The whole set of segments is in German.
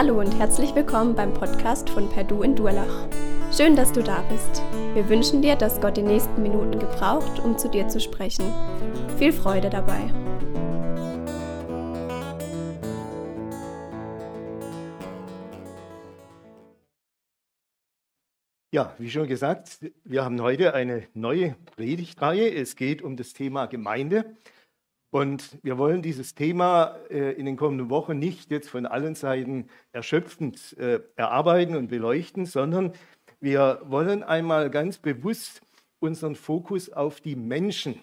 Hallo und herzlich willkommen beim Podcast von Perdu in Durlach. Schön, dass du da bist. Wir wünschen dir, dass Gott die nächsten Minuten gebraucht, um zu dir zu sprechen. Viel Freude dabei. Ja, wie schon gesagt, wir haben heute eine neue Predigtreihe. Es geht um das Thema Gemeinde. Und wir wollen dieses Thema äh, in den kommenden Wochen nicht jetzt von allen Seiten erschöpfend äh, erarbeiten und beleuchten, sondern wir wollen einmal ganz bewusst unseren Fokus auf die Menschen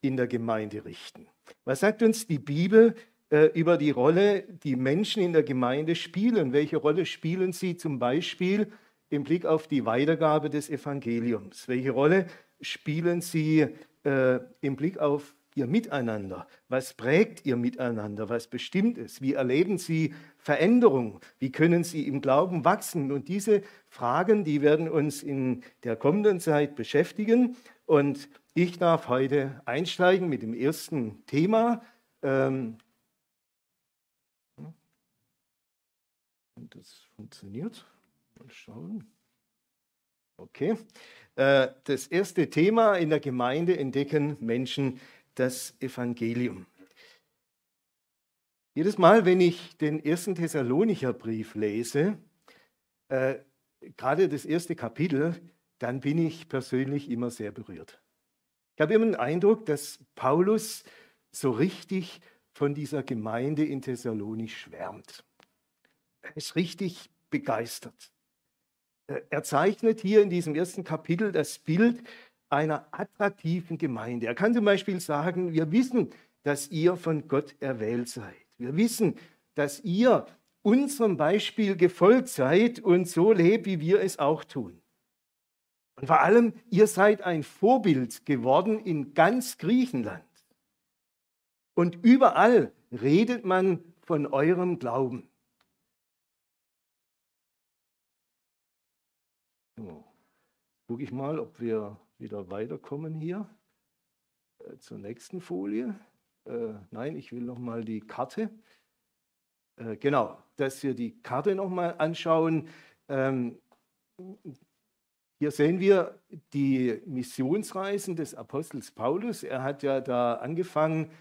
in der Gemeinde richten. Was sagt uns die Bibel äh, über die Rolle, die Menschen in der Gemeinde spielen? Welche Rolle spielen sie zum Beispiel im Blick auf die Weitergabe des Evangeliums? Welche Rolle spielen sie im Blick auf ihr Miteinander? Was prägt ihr Miteinander? Was bestimmt es? Wie erleben Sie Veränderung? Wie können Sie im Glauben wachsen? Und diese Fragen, die werden uns in der kommenden Zeit beschäftigen. Und ich darf heute einsteigen mit dem ersten Thema. Ähm das funktioniert. Mal schauen. Okay. Äh, das erste Thema in der Gemeinde entdecken Menschen das Evangelium. Jedes Mal, wenn ich den ersten Thessalonicher Brief lese, äh, gerade das erste Kapitel, dann bin ich persönlich immer sehr berührt. Ich habe immer den Eindruck, dass Paulus so richtig von dieser Gemeinde in Thessalonich schwärmt. Er ist richtig begeistert. Äh, er zeichnet hier in diesem ersten Kapitel das Bild einer attraktiven Gemeinde. Er kann zum Beispiel sagen, wir wissen, dass ihr von Gott erwählt seid. Wir wissen, dass ihr unserem Beispiel gefolgt seid und so lebt, wie wir es auch tun. Und vor allem, ihr seid ein Vorbild geworden in ganz Griechenland. Und überall redet man von eurem Glauben. So, gucke ich mal, ob wir wieder weiterkommen hier äh, zur nächsten Folie. Äh, nein, ich will noch mal die Karte. Äh, genau, dass wir die Karte noch mal anschauen. Ähm, hier sehen wir die Missionsreisen des Apostels Paulus. Er hat ja da angefangen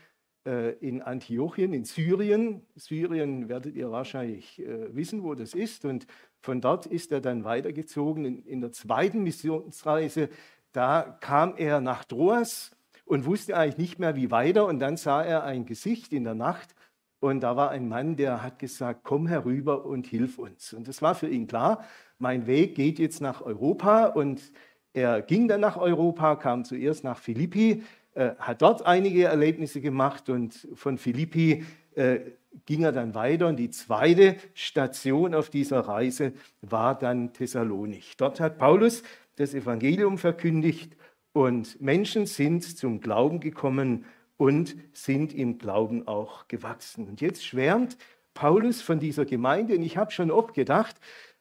äh, in Antiochien, in Syrien. Syrien werdet ihr wahrscheinlich äh, wissen, wo das ist. Und von dort ist er dann weitergezogen in, in der zweiten Missionsreise da kam er nach Troas und wusste eigentlich nicht mehr, wie weiter. Und dann sah er ein Gesicht in der Nacht. Und da war ein Mann, der hat gesagt, komm herüber und hilf uns. Und das war für ihn klar, mein Weg geht jetzt nach Europa. Und er ging dann nach Europa, kam zuerst nach Philippi, äh, hat dort einige Erlebnisse gemacht und von Philippi äh, ging er dann weiter. Und die zweite Station auf dieser Reise war dann Thessalonich. Dort hat Paulus das Evangelium verkündigt und Menschen sind zum Glauben gekommen und sind im Glauben auch gewachsen. Und jetzt schwärmt Paulus von dieser Gemeinde und ich habe schon oft gedacht,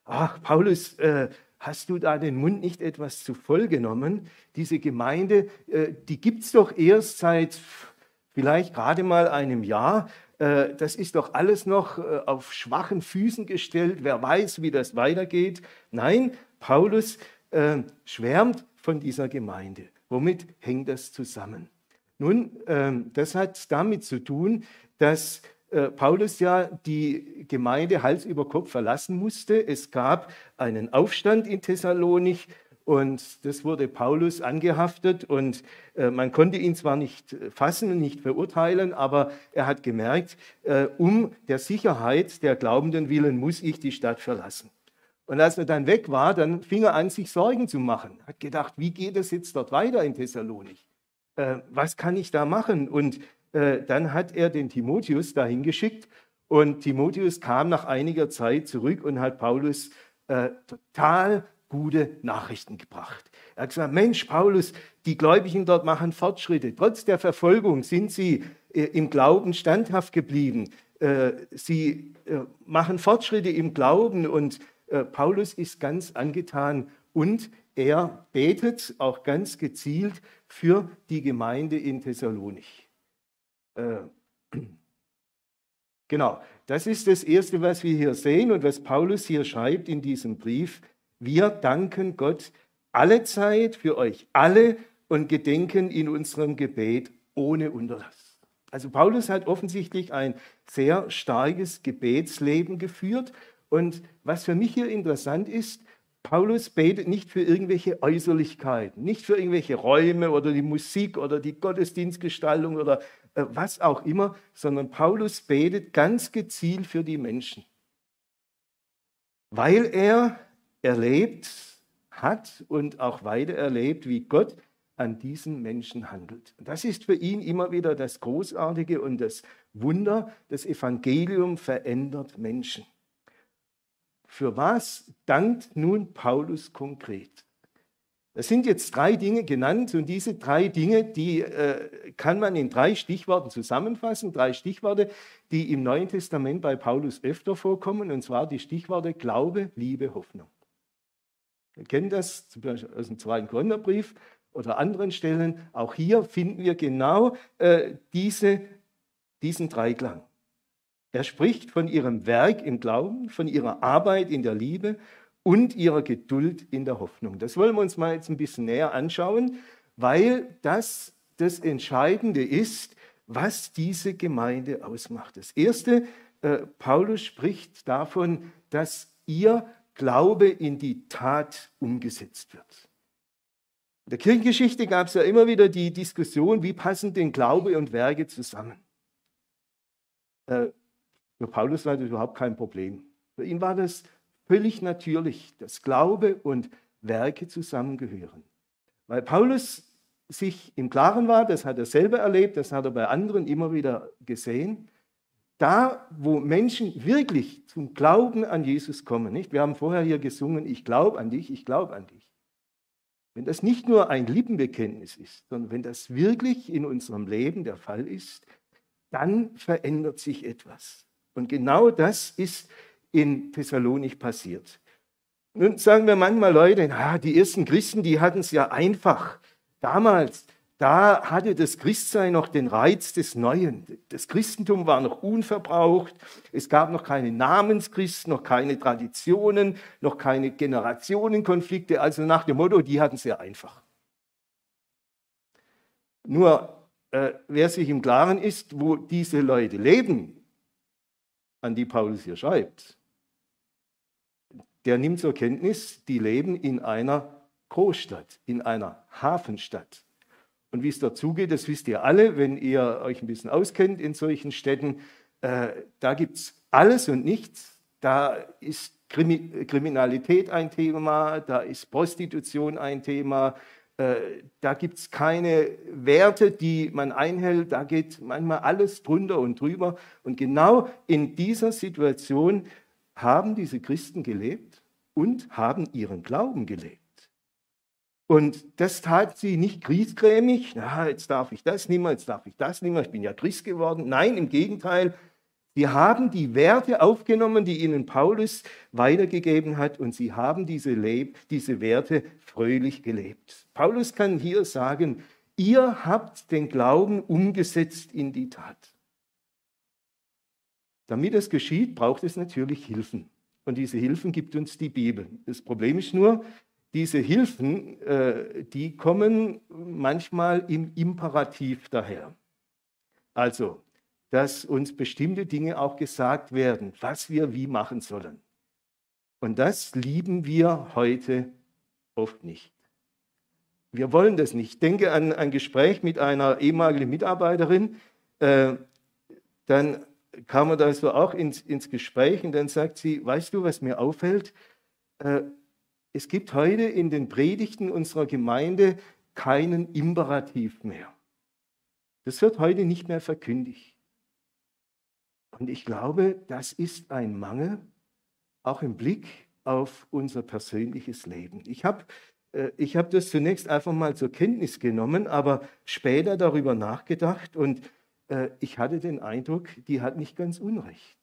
ach Paulus, äh, hast du da den Mund nicht etwas zu voll genommen? Diese Gemeinde, äh, die gibt es doch erst seit vielleicht gerade mal einem Jahr. Äh, das ist doch alles noch äh, auf schwachen Füßen gestellt. Wer weiß, wie das weitergeht. Nein, Paulus äh, schwärmt von dieser Gemeinde. Womit hängt das zusammen? Nun, äh, das hat damit zu tun, dass äh, Paulus ja die Gemeinde Hals über Kopf verlassen musste. Es gab einen Aufstand in Thessalonich und das wurde Paulus angehaftet und äh, man konnte ihn zwar nicht fassen und nicht verurteilen, aber er hat gemerkt, äh, um der Sicherheit der Glaubenden willen muss ich die Stadt verlassen. Und als er dann weg war, dann fing er an, sich Sorgen zu machen. Hat gedacht, wie geht es jetzt dort weiter in Thessalonich? Äh, was kann ich da machen? Und äh, dann hat er den Timotheus dahin geschickt. Und Timotheus kam nach einiger Zeit zurück und hat Paulus äh, total gute Nachrichten gebracht. Er hat gesagt, Mensch, Paulus, die Gläubigen dort machen Fortschritte. Trotz der Verfolgung sind sie äh, im Glauben standhaft geblieben. Äh, sie äh, machen Fortschritte im Glauben und äh, Paulus ist ganz angetan und er betet auch ganz gezielt für die Gemeinde in Thessalonich. Äh, genau, das ist das Erste, was wir hier sehen und was Paulus hier schreibt in diesem Brief. Wir danken Gott alle Zeit für euch alle und gedenken in unserem Gebet ohne Unterlass. Also Paulus hat offensichtlich ein sehr starkes Gebetsleben geführt. Und was für mich hier interessant ist, Paulus betet nicht für irgendwelche Äußerlichkeiten, nicht für irgendwelche Räume oder die Musik oder die Gottesdienstgestaltung oder äh, was auch immer, sondern Paulus betet ganz gezielt für die Menschen, weil er erlebt hat und auch weiter erlebt, wie Gott an diesen Menschen handelt. Das ist für ihn immer wieder das Großartige und das Wunder. Das Evangelium verändert Menschen. Für was dankt nun Paulus konkret? Es sind jetzt drei Dinge genannt und diese drei Dinge, die äh, kann man in drei Stichworten zusammenfassen. Drei Stichworte, die im Neuen Testament bei Paulus öfter vorkommen, und zwar die Stichworte Glaube, Liebe, Hoffnung. Wir kennen das zum Beispiel aus dem zweiten Korintherbrief oder anderen Stellen. Auch hier finden wir genau äh, diese, diesen Dreiklang. Er spricht von ihrem Werk im Glauben, von ihrer Arbeit in der Liebe und ihrer Geduld in der Hoffnung. Das wollen wir uns mal jetzt ein bisschen näher anschauen, weil das das Entscheidende ist, was diese Gemeinde ausmacht. Das Erste, äh, Paulus spricht davon, dass ihr Glaube in die Tat umgesetzt wird. In der Kirchengeschichte gab es ja immer wieder die Diskussion, wie passen denn Glaube und Werke zusammen. Äh, für Paulus war das überhaupt kein Problem. Für ihn war das völlig natürlich, dass Glaube und Werke zusammengehören. Weil Paulus sich im Klaren war, das hat er selber erlebt, das hat er bei anderen immer wieder gesehen, da, wo Menschen wirklich zum Glauben an Jesus kommen, nicht? Wir haben vorher hier gesungen, ich glaube an dich, ich glaube an dich. Wenn das nicht nur ein Lippenbekenntnis ist, sondern wenn das wirklich in unserem Leben der Fall ist, dann verändert sich etwas. Und genau das ist in Thessalonik passiert. Nun sagen wir manchmal Leute, na, die ersten Christen, die hatten es ja einfach. Damals, da hatte das Christsein noch den Reiz des Neuen. Das Christentum war noch unverbraucht. Es gab noch keine Namenschristen, noch keine Traditionen, noch keine Generationenkonflikte. Also nach dem Motto, die hatten es sehr einfach. Nur äh, wer sich im Klaren ist, wo diese Leute leben, an die Paulus hier schreibt, der nimmt zur Kenntnis, die leben in einer Großstadt, in einer Hafenstadt. Und wie es dazugeht, das wisst ihr alle, wenn ihr euch ein bisschen auskennt in solchen Städten. Äh, da gibt es alles und nichts. Da ist Krimi Kriminalität ein Thema, da ist Prostitution ein Thema, da gibt es keine Werte, die man einhält, da geht manchmal alles drunter und drüber. Und genau in dieser Situation haben diese Christen gelebt und haben ihren Glauben gelebt. Und das tat sie nicht griesgrämig, na, jetzt darf ich das nicht mehr, jetzt darf ich das nicht mehr, ich bin ja Christ geworden. Nein, im Gegenteil, sie haben die Werte aufgenommen, die ihnen Paulus weitergegeben hat und sie haben diese, Leb diese Werte fröhlich gelebt. Paulus kann hier sagen, ihr habt den Glauben umgesetzt in die Tat. Damit das geschieht, braucht es natürlich Hilfen. Und diese Hilfen gibt uns die Bibel. Das Problem ist nur, diese Hilfen, äh, die kommen manchmal im Imperativ daher. Also, dass uns bestimmte Dinge auch gesagt werden, was wir wie machen sollen. Und das lieben wir heute oft nicht. Wir wollen das nicht. Ich denke an ein Gespräch mit einer ehemaligen Mitarbeiterin. Äh, dann kam er da so auch ins, ins Gespräch und dann sagt sie, weißt du, was mir auffällt? Äh, es gibt heute in den Predigten unserer Gemeinde keinen Imperativ mehr. Das wird heute nicht mehr verkündigt. Und ich glaube, das ist ein Mangel, auch im Blick auf unser persönliches Leben. Ich habe äh, ich hab das zunächst einfach mal zur Kenntnis genommen, aber später darüber nachgedacht und äh, ich hatte den Eindruck, die hat nicht ganz unrecht.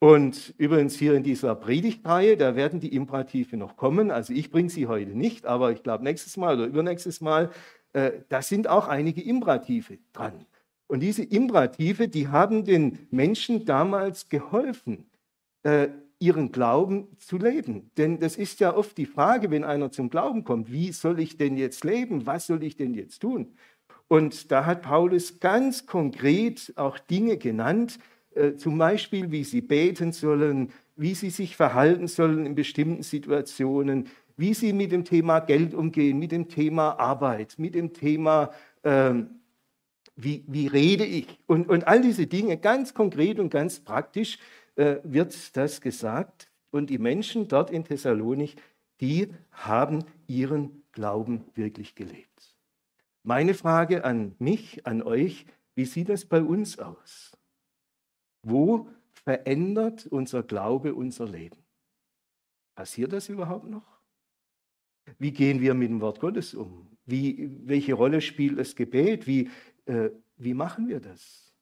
Und übrigens hier in dieser Predigtreihe, da werden die Imperative noch kommen. Also ich bringe sie heute nicht, aber ich glaube nächstes Mal oder übernächstes Mal, äh, da sind auch einige Imperative dran. Und diese Imperative, die haben den Menschen damals geholfen, äh, ihren Glauben zu leben. Denn das ist ja oft die Frage, wenn einer zum Glauben kommt, wie soll ich denn jetzt leben? Was soll ich denn jetzt tun? Und da hat Paulus ganz konkret auch Dinge genannt, äh, zum Beispiel, wie sie beten sollen, wie sie sich verhalten sollen in bestimmten Situationen, wie sie mit dem Thema Geld umgehen, mit dem Thema Arbeit, mit dem Thema, ähm, wie, wie rede ich und, und all diese Dinge, ganz konkret und ganz praktisch äh, wird das gesagt. Und die Menschen dort in Thessalonich, die haben ihren Glauben wirklich gelebt. Meine Frage an mich, an euch, wie sieht das bei uns aus? Wo verändert unser Glaube unser Leben? Passiert das überhaupt noch? Wie gehen wir mit dem Wort Gottes um? Wie, welche Rolle spielt das Gebet? Wie, äh, wie machen wir das?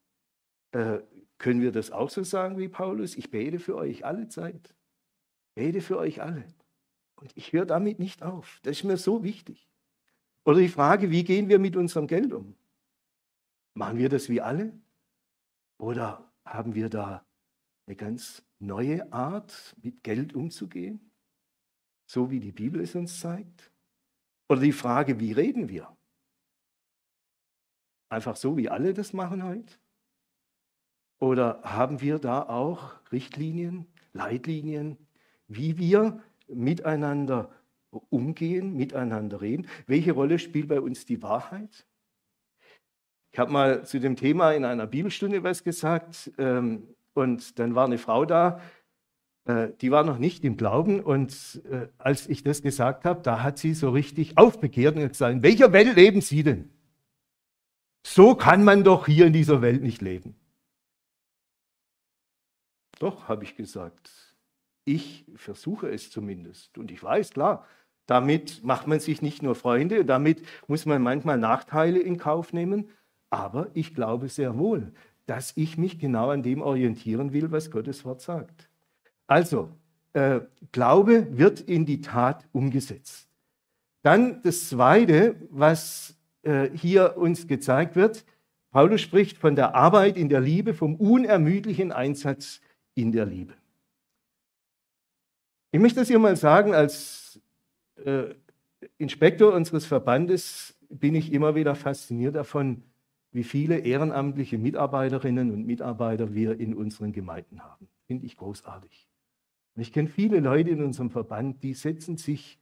Äh, können wir das auch so sagen wie Paulus? Ich bete für euch alle Zeit. Bete für euch alle. Und ich höre damit nicht auf. Das ist mir so wichtig. Oder die Frage, wie gehen wir mit unserem Geld um? Machen wir das wie alle? Oder haben wir da eine ganz neue Art, mit Geld umzugehen? So wie die Bibel es uns zeigt? Oder die Frage, wie reden wir? Einfach so, wie alle das machen heute? Oder haben wir da auch Richtlinien, Leitlinien, wie wir miteinander umgehen, miteinander reden? Welche Rolle spielt bei uns die Wahrheit? Ich habe mal zu dem Thema in einer Bibelstunde was gesagt ähm, und dann war eine Frau da, äh, die war noch nicht im Glauben und äh, als ich das gesagt habe, da hat sie so richtig aufbekehrt und gesagt, in welcher Welt leben Sie denn? So kann man doch hier in dieser Welt nicht leben. Doch, habe ich gesagt. Ich versuche es zumindest. Und ich weiß, klar, damit macht man sich nicht nur Freunde, damit muss man manchmal Nachteile in Kauf nehmen. Aber ich glaube sehr wohl, dass ich mich genau an dem orientieren will, was Gottes Wort sagt. Also, äh, Glaube wird in die Tat umgesetzt. Dann das Zweite, was äh, hier uns gezeigt wird, Paulus spricht von der Arbeit in der Liebe, vom unermüdlichen Einsatz in der Liebe. Ich möchte das hier mal sagen, als äh, Inspektor unseres Verbandes bin ich immer wieder fasziniert davon, wie viele ehrenamtliche Mitarbeiterinnen und Mitarbeiter wir in unseren Gemeinden haben. Finde ich großartig. Und ich kenne viele Leute in unserem Verband, die setzen sich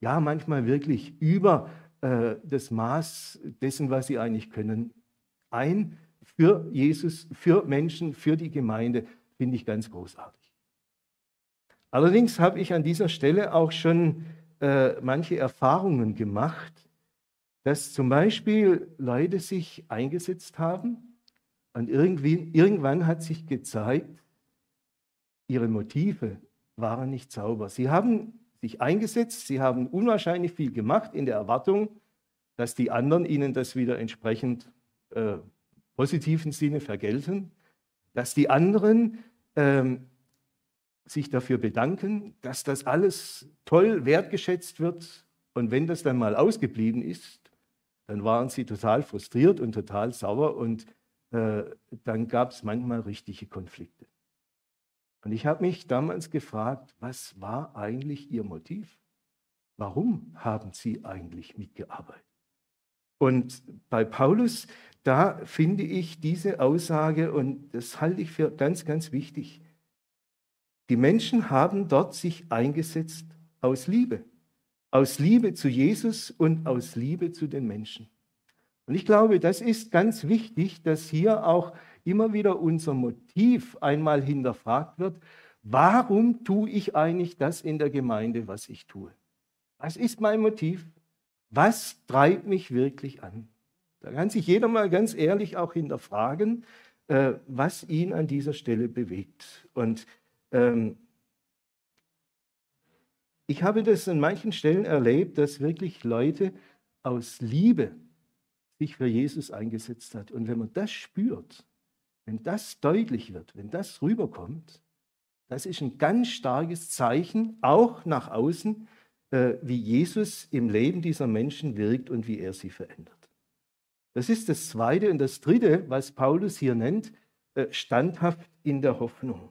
ja manchmal wirklich über äh, das Maß dessen, was sie eigentlich können, ein für Jesus, für Menschen, für die Gemeinde, finde ich ganz großartig. Allerdings habe ich an dieser Stelle auch schon äh, manche Erfahrungen gemacht, dass zum Beispiel Leute sich eingesetzt haben und irgendwie, irgendwann hat sich gezeigt, ihre Motive waren nicht sauber. Sie haben sich eingesetzt, sie haben unwahrscheinlich viel gemacht in der Erwartung, dass die anderen ihnen das wieder entsprechend äh, positiven Sinne vergelten, dass die anderen ähm, sich dafür bedanken, dass das alles toll wertgeschätzt wird. Und wenn das dann mal ausgeblieben ist, dann waren sie total frustriert und total sauer und äh, dann gab es manchmal richtige Konflikte. Und ich habe mich damals gefragt, was war eigentlich ihr Motiv? Warum haben sie eigentlich mitgearbeitet? Und bei Paulus, da finde ich diese Aussage, und das halte ich für ganz, ganz wichtig. Die Menschen haben dort sich eingesetzt aus Liebe. Aus Liebe zu Jesus und aus Liebe zu den Menschen. Und ich glaube, das ist ganz wichtig, dass hier auch immer wieder unser Motiv einmal hinterfragt wird. Warum tue ich eigentlich das in der Gemeinde, was ich tue? Was ist mein Motiv? Was treibt mich wirklich an? Da kann sich jeder mal ganz ehrlich auch hinterfragen, äh, was ihn an dieser Stelle bewegt. Und ähm, ich habe das an manchen Stellen erlebt, dass wirklich Leute aus Liebe sich für Jesus eingesetzt hat. Und wenn man das spürt, wenn das deutlich wird, wenn das rüberkommt, das ist ein ganz starkes Zeichen, auch nach außen, äh, wie Jesus im Leben dieser Menschen wirkt und wie er sie verändert. Das ist das Zweite. Und das Dritte, was Paulus hier nennt, äh, standhaft in der Hoffnung.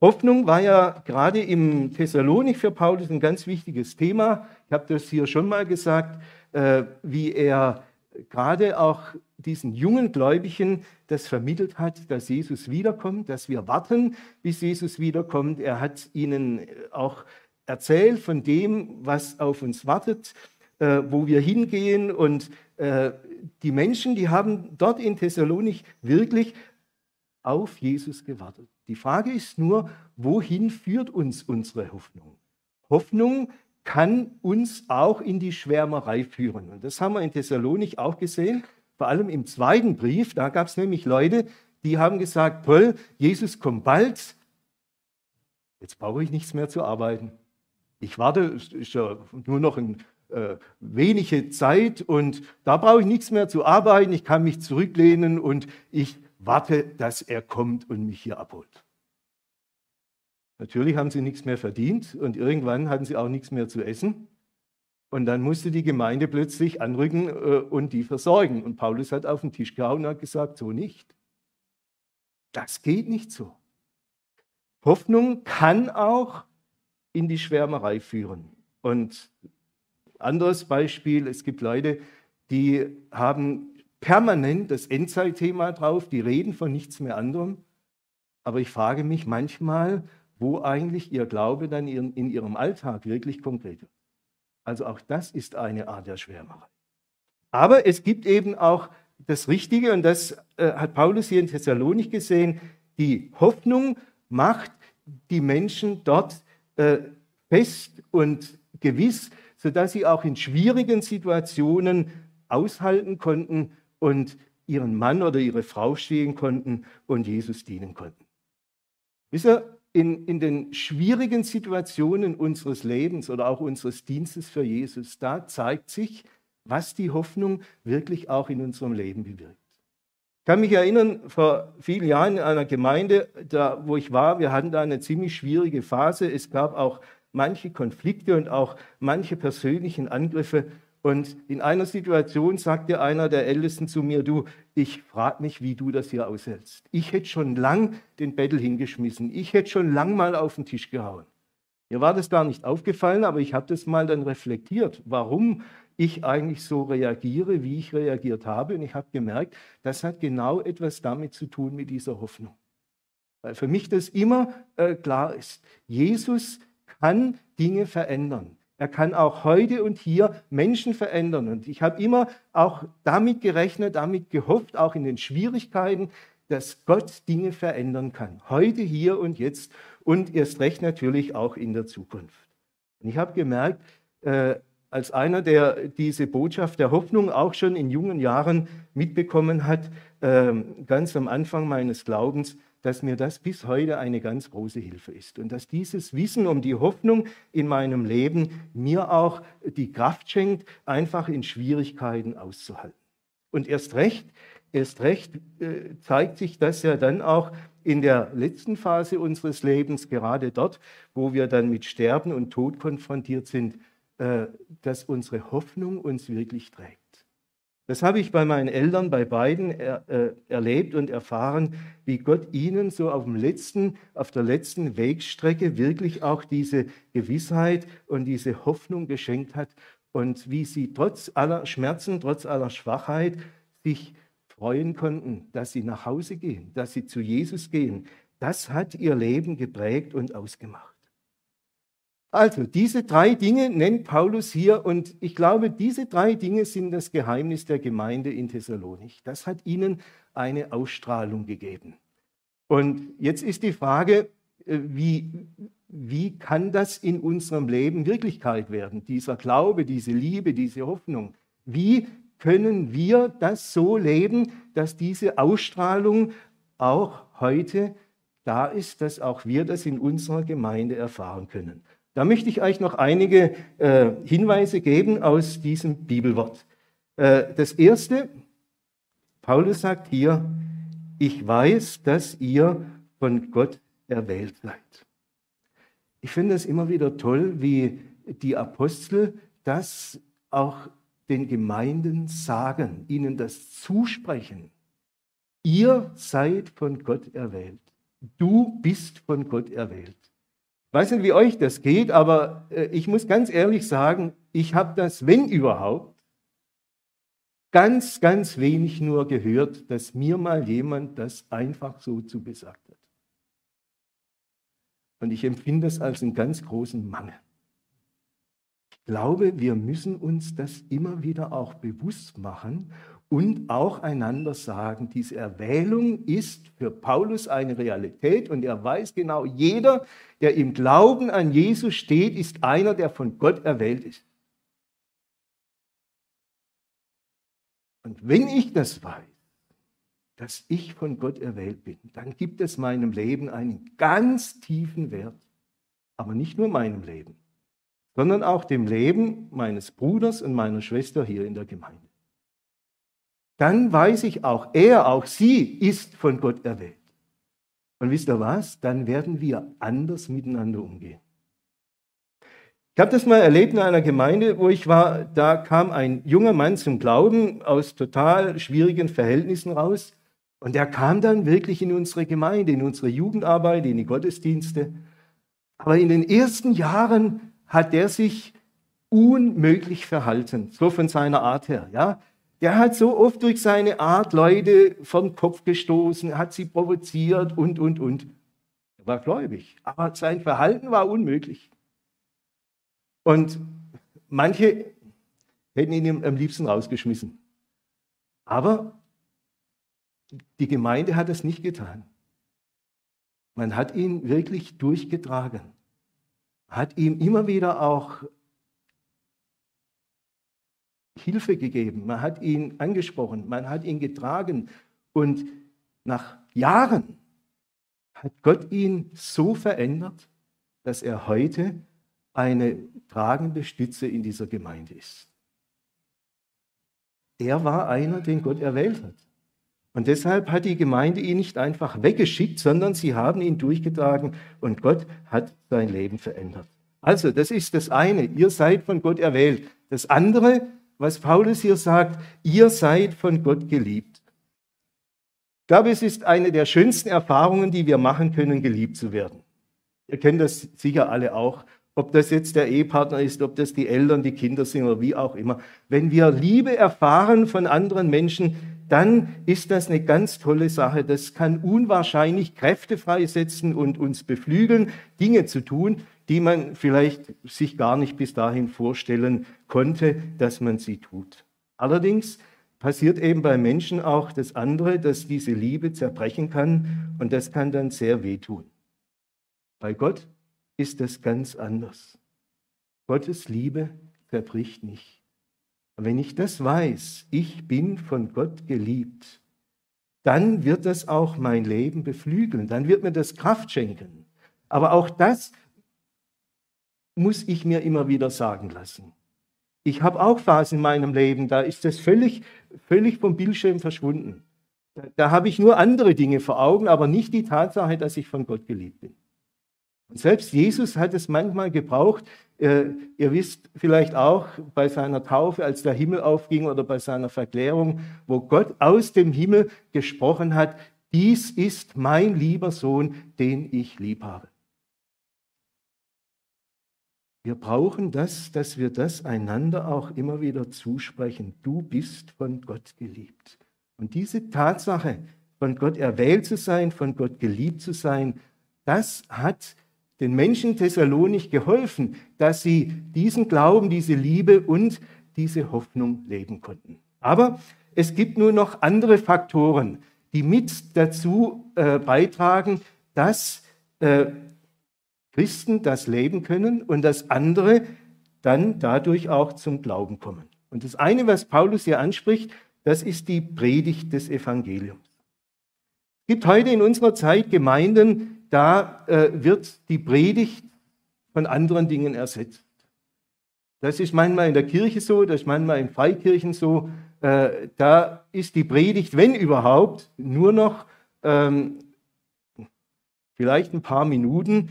Hoffnung war ja gerade im Thessalonik für Paulus ein ganz wichtiges Thema. Ich habe das hier schon mal gesagt, äh, wie er gerade auch diesen jungen Gläubigen das vermittelt hat, dass Jesus wiederkommt, dass wir warten, bis Jesus wiederkommt. Er hat ihnen auch erzählt von dem, was auf uns wartet, äh, wo wir hingehen. Und äh, die Menschen, die haben dort in Thessalonik wirklich auf Jesus gewartet. Die Frage ist nur, wohin führt uns unsere Hoffnung? Hoffnung kann uns auch in die Schwärmerei führen. Und das haben wir in Thessalonik auch gesehen, vor allem im zweiten Brief. Da gab es nämlich Leute, die haben gesagt, toll, Jesus kommt bald, jetzt brauche ich nichts mehr zu arbeiten. Ich warte, ist ja nur noch ein, äh, wenige Zeit und da brauche ich nichts mehr zu arbeiten. Ich kann mich zurücklehnen und ich warte, dass er kommt und mich hier abholt. Natürlich haben sie nichts mehr verdient und irgendwann hatten sie auch nichts mehr zu essen. Und dann musste die Gemeinde plötzlich anrücken äh, und die versorgen. Und Paulus hat auf den Tisch gehauen und hat gesagt, so nicht. Das geht nicht so. Hoffnung kann auch in die Schwärmerei führen. Und anderes Beispiel, es gibt Leute, die haben permanent das Endzeitthema drauf, die reden von nichts mehr anderem. Aber ich frage mich manchmal, wo eigentlich ihr Glaube dann in ihrem Alltag wirklich konkret wird. Also auch das ist eine Art der Schwärmerei. Aber es gibt eben auch das Richtige, und das äh, hat Paulus hier in Thessalonik gesehen, die Hoffnung macht die Menschen dort äh, fest und gewiss, sodass sie auch in schwierigen Situationen aushalten konnten und ihren Mann oder ihre Frau stehen konnten und Jesus dienen konnten. Wisst ihr, in, in den schwierigen Situationen unseres Lebens oder auch unseres Dienstes für Jesus, da zeigt sich, was die Hoffnung wirklich auch in unserem Leben bewirkt. Ich kann mich erinnern, vor vielen Jahren in einer Gemeinde, da, wo ich war, wir hatten da eine ziemlich schwierige Phase. Es gab auch manche Konflikte und auch manche persönlichen Angriffe. Und in einer Situation sagte einer der Ältesten zu mir, du, ich frage mich, wie du das hier aushältst. Ich hätte schon lang den Bettel hingeschmissen. Ich hätte schon lang mal auf den Tisch gehauen. Mir war das gar nicht aufgefallen, aber ich habe das mal dann reflektiert, warum ich eigentlich so reagiere, wie ich reagiert habe. Und ich habe gemerkt, das hat genau etwas damit zu tun mit dieser Hoffnung. Weil für mich das immer äh, klar ist, Jesus kann Dinge verändern. Er kann auch heute und hier Menschen verändern. Und ich habe immer auch damit gerechnet, damit gehofft, auch in den Schwierigkeiten, dass Gott Dinge verändern kann. Heute, hier und jetzt und erst recht natürlich auch in der Zukunft. Und ich habe gemerkt, äh, als einer, der diese Botschaft der Hoffnung auch schon in jungen Jahren mitbekommen hat, äh, ganz am Anfang meines Glaubens, dass mir das bis heute eine ganz große Hilfe ist und dass dieses Wissen um die Hoffnung in meinem Leben mir auch die Kraft schenkt, einfach in Schwierigkeiten auszuhalten. Und erst recht, erst recht äh, zeigt sich das ja dann auch in der letzten Phase unseres Lebens, gerade dort, wo wir dann mit Sterben und Tod konfrontiert sind, äh, dass unsere Hoffnung uns wirklich trägt. Das habe ich bei meinen Eltern, bei beiden er, äh, erlebt und erfahren, wie Gott ihnen so auf, dem letzten, auf der letzten Wegstrecke wirklich auch diese Gewissheit und diese Hoffnung geschenkt hat und wie sie trotz aller Schmerzen, trotz aller Schwachheit sich freuen konnten, dass sie nach Hause gehen, dass sie zu Jesus gehen. Das hat ihr Leben geprägt und ausgemacht. Also, diese drei Dinge nennt Paulus hier und ich glaube, diese drei Dinge sind das Geheimnis der Gemeinde in Thessalonik. Das hat ihnen eine Ausstrahlung gegeben. Und jetzt ist die Frage, äh, wie, wie kann das in unserem Leben Wirklichkeit werden? Dieser Glaube, diese Liebe, diese Hoffnung. Wie können wir das so leben, dass diese Ausstrahlung auch heute da ist, dass auch wir das in unserer Gemeinde erfahren können? Da möchte ich euch noch einige äh, Hinweise geben aus diesem Bibelwort. Äh, das erste, Paulus sagt hier, ich weiß, dass ihr von Gott erwählt seid. Ich finde es immer wieder toll, wie die Apostel das auch den Gemeinden sagen, ihnen das zusprechen. Ihr seid von Gott erwählt. Du bist von Gott erwählt. Weiß nicht, wie euch das geht, aber äh, ich muss ganz ehrlich sagen, ich habe das, wenn überhaupt, ganz, ganz wenig nur gehört, dass mir mal jemand das einfach so zugesagt hat. Und ich empfinde das als einen ganz großen Mangel. Ich glaube, wir müssen uns das immer wieder auch bewusst machen und auch einander sagen, diese Erwählung ist für Paulus eine Realität und er weiß genau, jeder, der im Glauben an Jesus steht, ist einer, der von Gott erwählt ist. Und wenn ich das weiß, dass ich von Gott erwählt bin, dann gibt es meinem Leben einen ganz tiefen Wert. Aber nicht nur meinem Leben, sondern auch dem Leben meines Bruders und meiner Schwester hier in der Gemeinde. Dann weiß ich auch, er, auch sie ist von Gott erwählt. Und wisst ihr was? Dann werden wir anders miteinander umgehen. Ich habe das mal erlebt in einer Gemeinde, wo ich war. Da kam ein junger Mann zum Glauben aus total schwierigen Verhältnissen raus. Und er kam dann wirklich in unsere Gemeinde, in unsere Jugendarbeit, in die Gottesdienste. Aber in den ersten Jahren hat er sich unmöglich verhalten, so von seiner Art her. Ja, der hat so oft durch seine Art Leute vom Kopf gestoßen, hat sie provoziert und und und. Er war gläubig, aber sein Verhalten war unmöglich. Und manche hätten ihn am liebsten rausgeschmissen. Aber die Gemeinde hat es nicht getan. Man hat ihn wirklich durchgetragen, hat ihm immer wieder auch Hilfe gegeben, man hat ihn angesprochen, man hat ihn getragen und nach Jahren hat Gott ihn so verändert, dass er heute eine tragende Stütze in dieser Gemeinde ist. Er war einer, den Gott erwählt hat. Und deshalb hat die Gemeinde ihn nicht einfach weggeschickt, sondern sie haben ihn durchgetragen und Gott hat sein Leben verändert. Also, das ist das eine. Ihr seid von Gott erwählt. Das andere, was Paulus hier sagt, ihr seid von Gott geliebt. Ich glaube, es ist eine der schönsten Erfahrungen, die wir machen können, geliebt zu werden. Ihr kennt das sicher alle auch. Ob das jetzt der Ehepartner ist, ob das die Eltern, die Kinder sind oder wie auch immer. Wenn wir Liebe erfahren von anderen Menschen, dann ist das eine ganz tolle Sache. Das kann unwahrscheinlich Kräfte freisetzen und uns beflügeln, Dinge zu tun, die man vielleicht sich gar nicht bis dahin vorstellen konnte, dass man sie tut. Allerdings passiert eben bei Menschen auch das andere, dass diese Liebe zerbrechen kann und das kann dann sehr wehtun. Bei Gott ist das ganz anders. Gottes Liebe zerbricht nicht. Wenn ich das weiß, ich bin von Gott geliebt, dann wird das auch mein Leben beflügeln, dann wird mir das Kraft schenken. Aber auch das muss ich mir immer wieder sagen lassen. Ich habe auch Phasen in meinem Leben, da ist das völlig, völlig vom Bildschirm verschwunden. Da, da habe ich nur andere Dinge vor Augen, aber nicht die Tatsache, dass ich von Gott geliebt bin. Und selbst Jesus hat es manchmal gebraucht. Äh, ihr wisst vielleicht auch bei seiner Taufe, als der Himmel aufging oder bei seiner Verklärung, wo Gott aus dem Himmel gesprochen hat, dies ist mein lieber Sohn, den ich lieb habe. Wir brauchen das, dass wir das einander auch immer wieder zusprechen. Du bist von Gott geliebt. Und diese Tatsache, von Gott erwählt zu sein, von Gott geliebt zu sein, das hat den Menschen Thessalonich geholfen, dass sie diesen Glauben, diese Liebe und diese Hoffnung leben konnten. Aber es gibt nur noch andere Faktoren, die mit dazu äh, beitragen, dass äh, Christen das leben können und dass andere dann dadurch auch zum Glauben kommen. Und das eine, was Paulus hier anspricht, das ist die Predigt des Evangeliums. Es gibt heute in unserer Zeit Gemeinden, da äh, wird die Predigt von anderen Dingen ersetzt. Das ist manchmal in der Kirche so, das ist manchmal in Freikirchen so. Äh, da ist die Predigt, wenn überhaupt, nur noch ähm, vielleicht ein paar Minuten,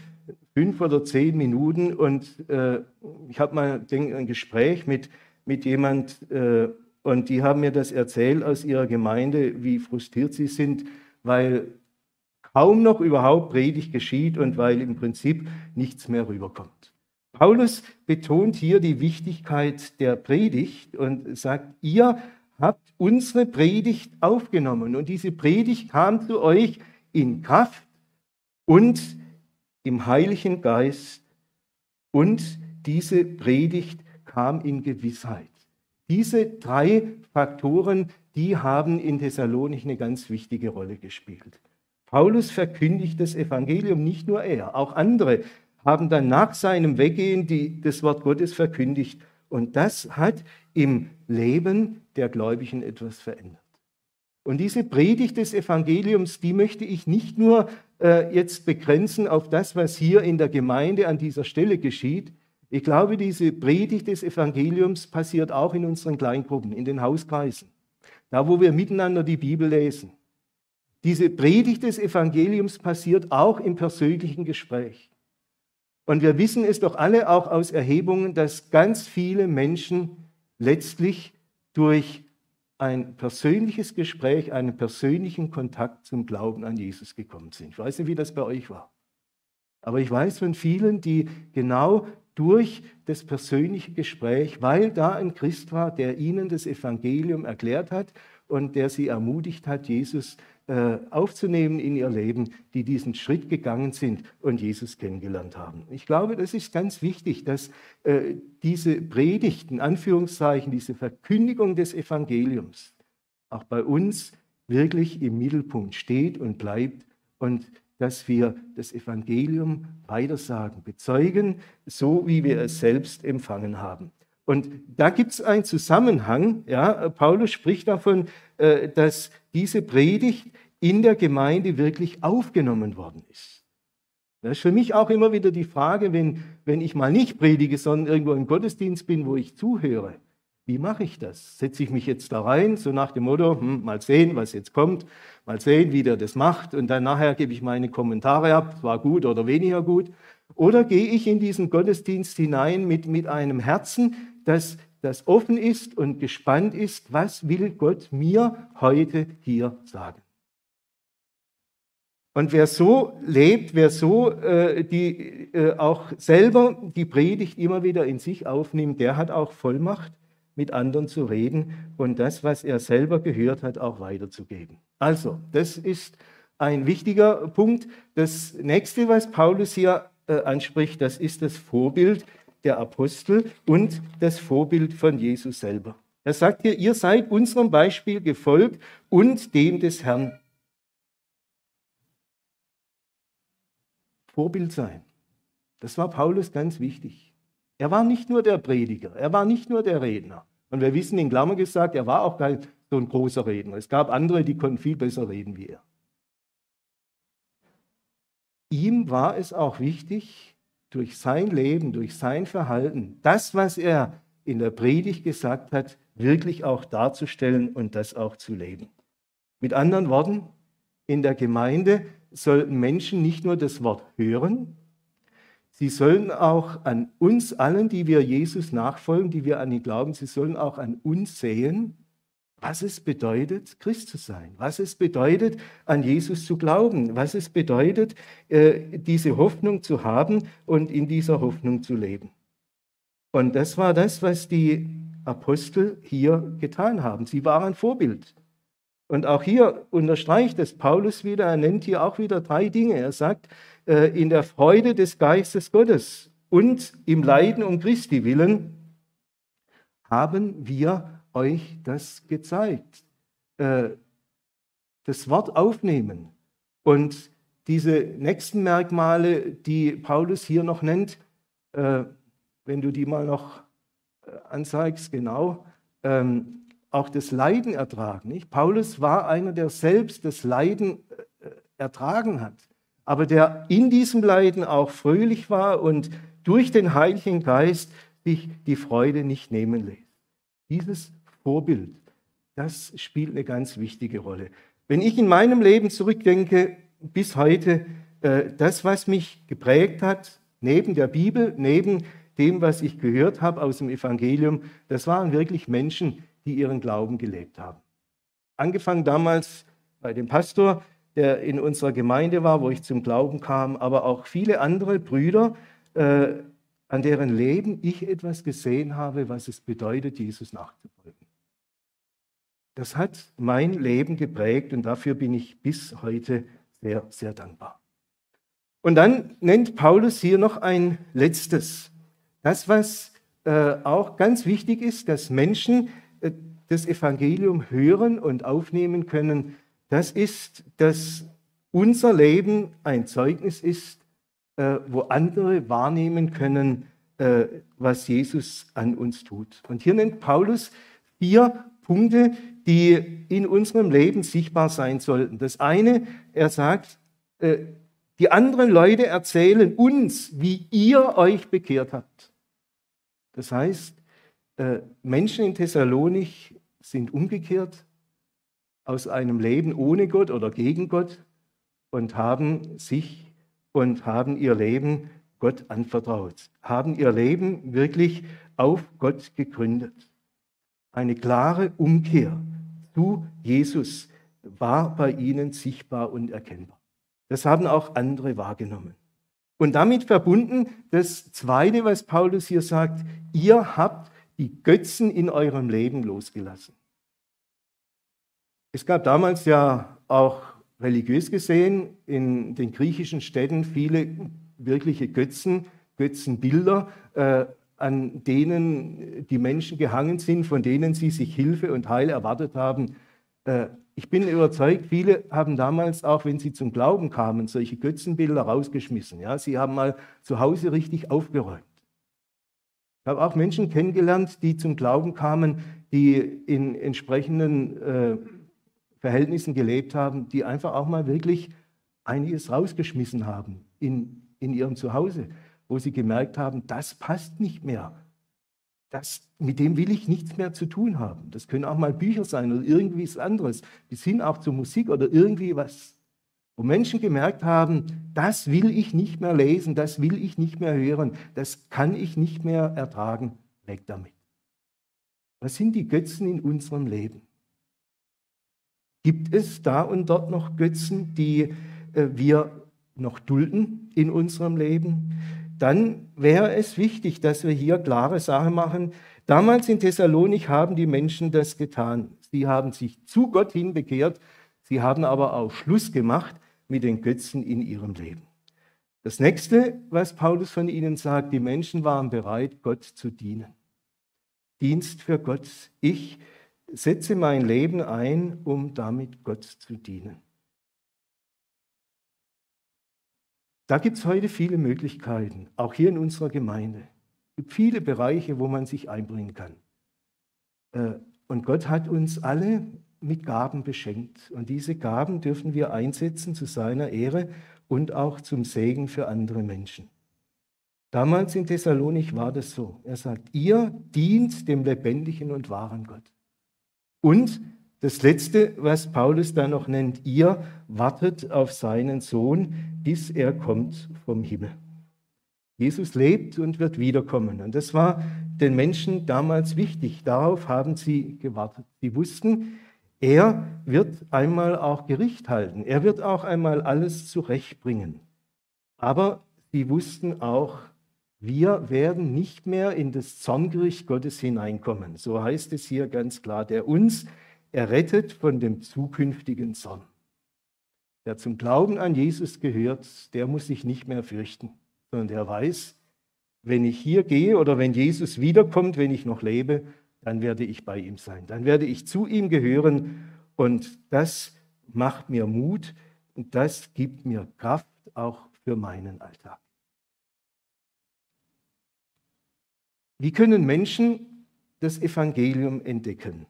fünf oder zehn Minuten. Und äh, ich habe mal denk, ein Gespräch mit mit jemand äh, und die haben mir das erzählt aus ihrer Gemeinde, wie frustriert sie sind, weil kaum noch überhaupt Predigt geschieht und weil im Prinzip nichts mehr rüberkommt. Paulus betont hier die Wichtigkeit der Predigt und sagt, ihr habt unsere Predigt aufgenommen und diese Predigt kam zu euch in Kraft und im Heiligen Geist und diese Predigt kam in Gewissheit. Diese drei Faktoren, die haben in Thessalonich eine ganz wichtige Rolle gespielt. Paulus verkündigt das Evangelium, nicht nur er, auch andere haben dann nach seinem Weggehen die, das Wort Gottes verkündigt. Und das hat im Leben der Gläubigen etwas verändert. Und diese Predigt des Evangeliums, die möchte ich nicht nur äh, jetzt begrenzen auf das, was hier in der Gemeinde an dieser Stelle geschieht. Ich glaube, diese Predigt des Evangeliums passiert auch in unseren Kleingruppen, in den Hauskreisen, da wo wir miteinander die Bibel lesen. Diese Predigt des Evangeliums passiert auch im persönlichen Gespräch. Und wir wissen es doch alle auch aus Erhebungen, dass ganz viele Menschen letztlich durch ein persönliches Gespräch, einen persönlichen Kontakt zum Glauben an Jesus gekommen sind. Ich weiß nicht, wie das bei euch war. Aber ich weiß von vielen, die genau durch das persönliche Gespräch, weil da ein Christ war, der ihnen das Evangelium erklärt hat und der sie ermutigt hat, Jesus äh, aufzunehmen in ihr Leben, die diesen Schritt gegangen sind und Jesus kennengelernt haben. Ich glaube, das ist ganz wichtig, dass äh, diese Predigten, Anführungszeichen, diese Verkündigung des Evangeliums auch bei uns wirklich im Mittelpunkt steht und bleibt und dass wir das Evangelium weitersagen, bezeugen, so wie wir es selbst empfangen haben. Und da gibt es einen Zusammenhang. Ja, Paulus spricht davon, äh, dass diese Predigt in der Gemeinde wirklich aufgenommen worden ist. Das ist für mich auch immer wieder die Frage, wenn, wenn ich mal nicht predige, sondern irgendwo im Gottesdienst bin, wo ich zuhöre. Wie mache ich das? Setze ich mich jetzt da rein, so nach dem Motto, hm, mal sehen, was jetzt kommt, mal sehen, wie der das macht und dann nachher gebe ich meine Kommentare ab, war gut oder weniger gut. Oder gehe ich in diesen Gottesdienst hinein mit, mit einem Herzen, das, das offen ist und gespannt ist, was will Gott mir heute hier sagen. Und wer so lebt, wer so äh, die, äh, auch selber die Predigt immer wieder in sich aufnimmt, der hat auch Vollmacht, mit anderen zu reden und das, was er selber gehört hat, auch weiterzugeben. Also, das ist ein wichtiger Punkt. Das nächste, was Paulus hier äh, anspricht, das ist das Vorbild der Apostel und das Vorbild von Jesus selber. Er sagt hier, ihr seid unserem Beispiel gefolgt und dem des Herrn. Vorbild sein. Das war Paulus ganz wichtig. Er war nicht nur der Prediger, er war nicht nur der Redner. Und wir wissen in Klammer gesagt, er war auch kein so ein großer Redner. Es gab andere, die konnten viel besser reden wie er. Ihm war es auch wichtig, durch sein Leben, durch sein Verhalten, das, was er in der Predigt gesagt hat, wirklich auch darzustellen und das auch zu leben. Mit anderen Worten, in der Gemeinde sollten Menschen nicht nur das Wort hören, sie sollen auch an uns allen, die wir Jesus nachfolgen, die wir an ihn glauben, sie sollen auch an uns sehen was es bedeutet, Christ zu sein, was es bedeutet, an Jesus zu glauben, was es bedeutet, äh, diese Hoffnung zu haben und in dieser Hoffnung zu leben. Und das war das, was die Apostel hier getan haben. Sie waren Vorbild. Und auch hier unterstreicht es Paulus wieder, er nennt hier auch wieder drei Dinge. Er sagt, äh, in der Freude des Geistes Gottes und im Leiden um Christi willen haben wir euch das gezeigt. Äh, das Wort aufnehmen und diese nächsten Merkmale, die Paulus hier noch nennt, äh, wenn du die mal noch äh, anzeigst, genau, ähm, auch das Leiden ertragen. Nicht? Paulus war einer, der selbst das Leiden ertragen hat, aber der in diesem Leiden auch fröhlich war und durch den Heiligen Geist sich die Freude nicht nehmen lässt. Dieses Vorbild, das spielt eine ganz wichtige Rolle. Wenn ich in meinem Leben zurückdenke, bis heute, äh, das, was mich geprägt hat, neben der Bibel, neben dem, was ich gehört habe aus dem Evangelium, das waren wirklich Menschen, die ihren Glauben gelebt haben. Angefangen damals bei dem Pastor, der in unserer Gemeinde war, wo ich zum Glauben kam, aber auch viele andere Brüder, äh, an deren Leben ich etwas gesehen habe, was es bedeutet, Jesus nachzufolgen. Das hat mein Leben geprägt und dafür bin ich bis heute sehr, sehr dankbar. Und dann nennt Paulus hier noch ein letztes. Das, was äh, auch ganz wichtig ist, dass Menschen äh, das Evangelium hören und aufnehmen können, das ist, dass unser Leben ein Zeugnis ist, äh, wo andere wahrnehmen können, äh, was Jesus an uns tut. Und hier nennt Paulus vier Punkte, die in unserem Leben sichtbar sein sollten. Das eine, er sagt, äh, die anderen Leute erzählen uns, wie ihr euch bekehrt habt. Das heißt, äh, Menschen in Thessalonich sind umgekehrt aus einem Leben ohne Gott oder gegen Gott und haben sich und haben ihr Leben Gott anvertraut, haben ihr Leben wirklich auf Gott gegründet. Eine klare Umkehr zu Jesus war bei ihnen sichtbar und erkennbar. Das haben auch andere wahrgenommen. Und damit verbunden das Zweite, was Paulus hier sagt, ihr habt die Götzen in eurem Leben losgelassen. Es gab damals ja auch religiös gesehen in den griechischen Städten viele wirkliche Götzen, Götzenbilder, äh, an denen die Menschen gehangen sind, von denen sie sich Hilfe und Heil erwartet haben. Äh, ich bin überzeugt, viele haben damals, auch wenn sie zum Glauben kamen, solche Götzenbilder rausgeschmissen. Ja? Sie haben mal zu Hause richtig aufgeräumt. Ich habe auch Menschen kennengelernt, die zum Glauben kamen, die in entsprechenden äh, Verhältnissen gelebt haben, die einfach auch mal wirklich einiges rausgeschmissen haben in, in ihrem Zuhause, wo sie gemerkt haben, das passt nicht mehr. Das, mit dem will ich nichts mehr zu tun haben. Das können auch mal Bücher sein oder irgendwie was anderes, bis hin auch zur Musik oder irgendwie was. Wo Menschen gemerkt haben, das will ich nicht mehr lesen, das will ich nicht mehr hören, das kann ich nicht mehr ertragen, weg damit. Was sind die Götzen in unserem Leben? Gibt es da und dort noch Götzen, die äh, wir noch dulden in unserem Leben? Dann wäre es wichtig, dass wir hier klare Sache machen. Damals in Thessalonik haben die Menschen das getan. Sie haben sich zu Gott hin bekehrt. Sie haben aber auch Schluss gemacht mit den Götzen in ihrem Leben. Das nächste, was Paulus von ihnen sagt, die Menschen waren bereit, Gott zu dienen. Dienst für Gott. Ich setze mein Leben ein, um damit Gott zu dienen. Da gibt es heute viele Möglichkeiten, auch hier in unserer Gemeinde. Es gibt viele Bereiche, wo man sich einbringen kann. Äh, und Gott hat uns alle mit Gaben beschenkt. Und diese Gaben dürfen wir einsetzen zu seiner Ehre und auch zum Segen für andere Menschen. Damals in Thessalonik war das so. Er sagt, ihr dient dem lebendigen und wahren Gott. Und das Letzte, was Paulus da noch nennt, ihr wartet auf seinen Sohn, bis er kommt vom Himmel. Jesus lebt und wird wiederkommen. Und das war den Menschen damals wichtig. Darauf haben sie gewartet. Sie wussten, er wird einmal auch Gericht halten. Er wird auch einmal alles zurechtbringen. Aber sie wussten auch, wir werden nicht mehr in das Zorngericht Gottes hineinkommen. So heißt es hier ganz klar, der uns errettet von dem zukünftigen Zorn. Wer zum Glauben an Jesus gehört, der muss sich nicht mehr fürchten, sondern der weiß, wenn ich hier gehe oder wenn Jesus wiederkommt, wenn ich noch lebe, dann werde ich bei ihm sein. Dann werde ich zu ihm gehören und das macht mir Mut und das gibt mir Kraft auch für meinen Alltag. Wie können Menschen das Evangelium entdecken?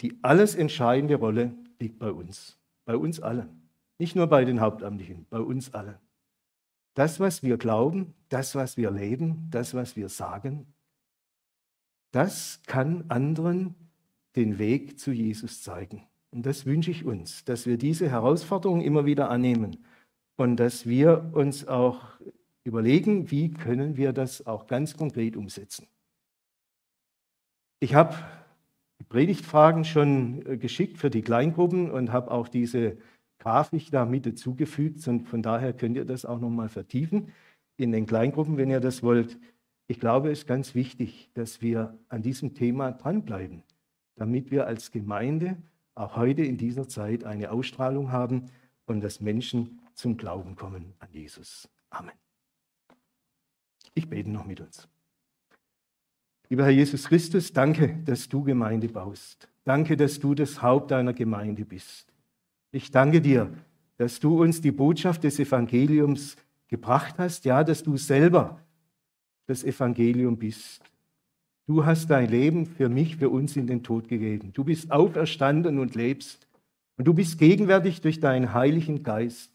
Die alles entscheidende Rolle liegt bei uns, bei uns allen. Nicht nur bei den Hauptamtlichen, bei uns allen. Das, was wir glauben, das, was wir leben, das, was wir sagen, das kann anderen den Weg zu Jesus zeigen. Und das wünsche ich uns, dass wir diese Herausforderung immer wieder annehmen und dass wir uns auch überlegen, wie können wir das auch ganz konkret umsetzen. Ich habe Predigtfragen schon äh, geschickt für die Kleingruppen und habe auch diese Grafik da mit dazugefügt. Und von daher könnt ihr das auch nochmal vertiefen in den Kleingruppen, wenn ihr das wollt. Ich glaube, es ist ganz wichtig, dass wir an diesem Thema dranbleiben, damit wir als Gemeinde auch heute in dieser Zeit eine Ausstrahlung haben und dass Menschen zum Glauben kommen an Jesus. Amen. Ich bete noch mit uns. Lieber Herr Jesus Christus, danke, dass du Gemeinde baust. Danke, dass du das Haupt deiner Gemeinde bist. Ich danke dir, dass du uns die Botschaft des Evangeliums gebracht hast, ja, dass du selber das Evangelium bist. Du hast dein Leben für mich, für uns in den Tod gegeben. Du bist auferstanden und lebst. Und du bist gegenwärtig durch deinen heiligen Geist.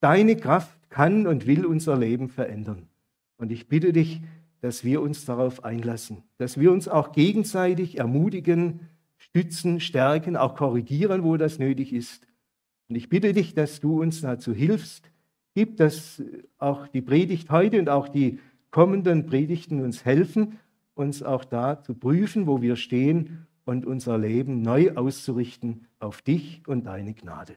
Deine Kraft kann und will unser Leben verändern. Und ich bitte dich, dass wir uns darauf einlassen, dass wir uns auch gegenseitig ermutigen, stützen, stärken, auch korrigieren, wo das nötig ist. Und ich bitte dich, dass du uns dazu hilfst. Gib, dass auch die Predigt heute und auch die kommenden Predigten uns helfen, uns auch da zu prüfen, wo wir stehen und unser Leben neu auszurichten auf dich und deine Gnade.